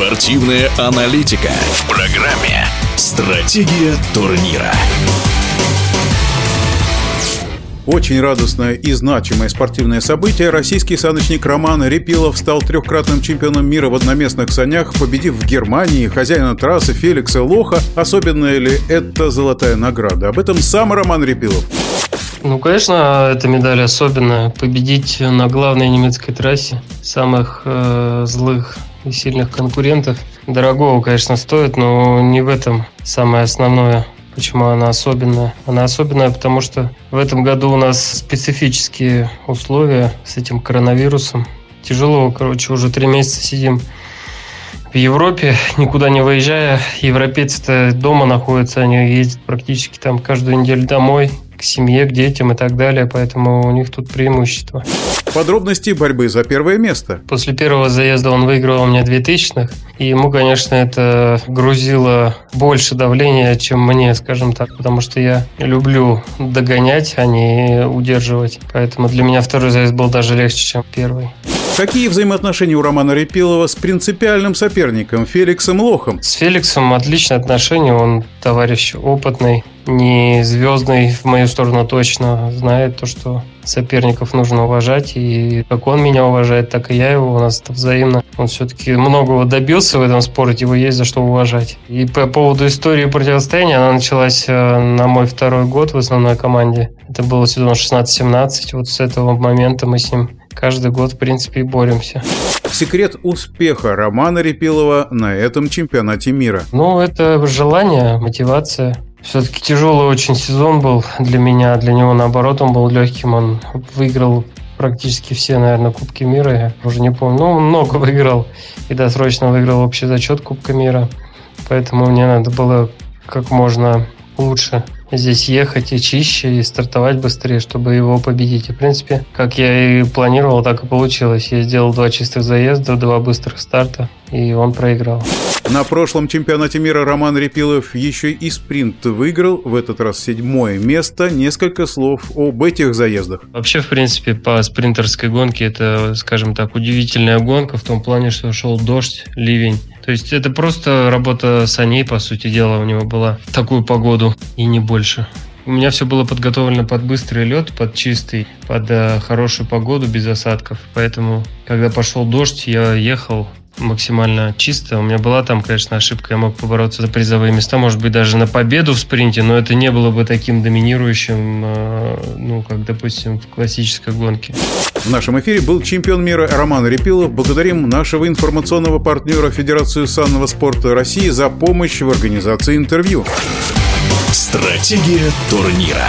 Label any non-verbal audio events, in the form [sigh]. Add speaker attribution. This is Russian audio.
Speaker 1: Спортивная аналитика в программе «Стратегия турнира».
Speaker 2: Очень радостное и значимое спортивное событие. Российский саночник Роман Репилов стал трехкратным чемпионом мира в одноместных санях, победив в Германии хозяина трассы Феликса Лоха. Особенная ли это золотая награда? Об этом сам Роман Репилов.
Speaker 3: Ну, конечно, эта медаль особенная. Победить на главной немецкой трассе самых э, злых и сильных конкурентов. Дорогого, конечно, стоит, но не в этом самое основное. Почему она особенная? Она особенная, потому что в этом году у нас специфические условия с этим коронавирусом. Тяжело, короче, уже три месяца сидим в Европе, никуда не выезжая. Европейцы-то дома находятся, они ездят практически там каждую неделю домой к семье, к детям и так далее, поэтому у них тут преимущество.
Speaker 2: Подробности борьбы за первое место.
Speaker 3: После первого заезда он выиграл у меня 2000-х, и ему, конечно, это грузило больше давления, чем мне, скажем так, потому что я люблю догонять, а не удерживать. Поэтому для меня второй заезд был даже легче, чем первый.
Speaker 2: Какие взаимоотношения у Романа Репилова с принципиальным соперником Феликсом Лохом?
Speaker 3: С Феликсом отличные отношения, он товарищ опытный, не звездный в мою сторону точно, знает то, что соперников нужно уважать, и как он меня уважает, так и я его, у нас это взаимно. Он все-таки многого добился в этом спорте, его есть за что уважать. И по поводу истории противостояния, она началась э, на мой второй год в основной команде. Это было сезон 16-17, вот с этого момента мы с ним каждый год, в принципе, и боремся.
Speaker 2: Секрет успеха Романа Репилова на этом чемпионате мира?
Speaker 3: Ну, это желание, мотивация. Все-таки тяжелый очень сезон был для меня, для него наоборот он был легким, он выиграл практически все, наверное, Кубки мира, я уже не помню, ну, много [laughs] выиграл, и досрочно выиграл общий зачет Кубка мира, поэтому мне надо было как можно лучше здесь ехать и чище, и стартовать быстрее, чтобы его победить. И, в принципе, как я и планировал, так и получилось. Я сделал два чистых заезда, два быстрых старта, и он проиграл.
Speaker 2: На прошлом чемпионате мира Роман Репилов еще и спринт выиграл, в этот раз седьмое место. Несколько слов об этих заездах.
Speaker 3: Вообще, в принципе, по спринтерской гонке это, скажем так, удивительная гонка в том плане, что шел дождь, ливень. То есть это просто работа саней, по сути дела, у него была такую погоду и не больше. У меня все было подготовлено под быстрый лед, под чистый, под э, хорошую погоду, без осадков. Поэтому, когда пошел дождь, я ехал максимально чисто. У меня была там, конечно, ошибка. Я мог побороться за призовые места, может быть, даже на победу в спринте, но это не было бы таким доминирующим, э, ну, как, допустим, в классической гонке.
Speaker 2: В нашем эфире был чемпион мира Роман Репилов. Благодарим нашего информационного партнера Федерацию санного спорта России за помощь в организации интервью.
Speaker 1: Стратегия турнира.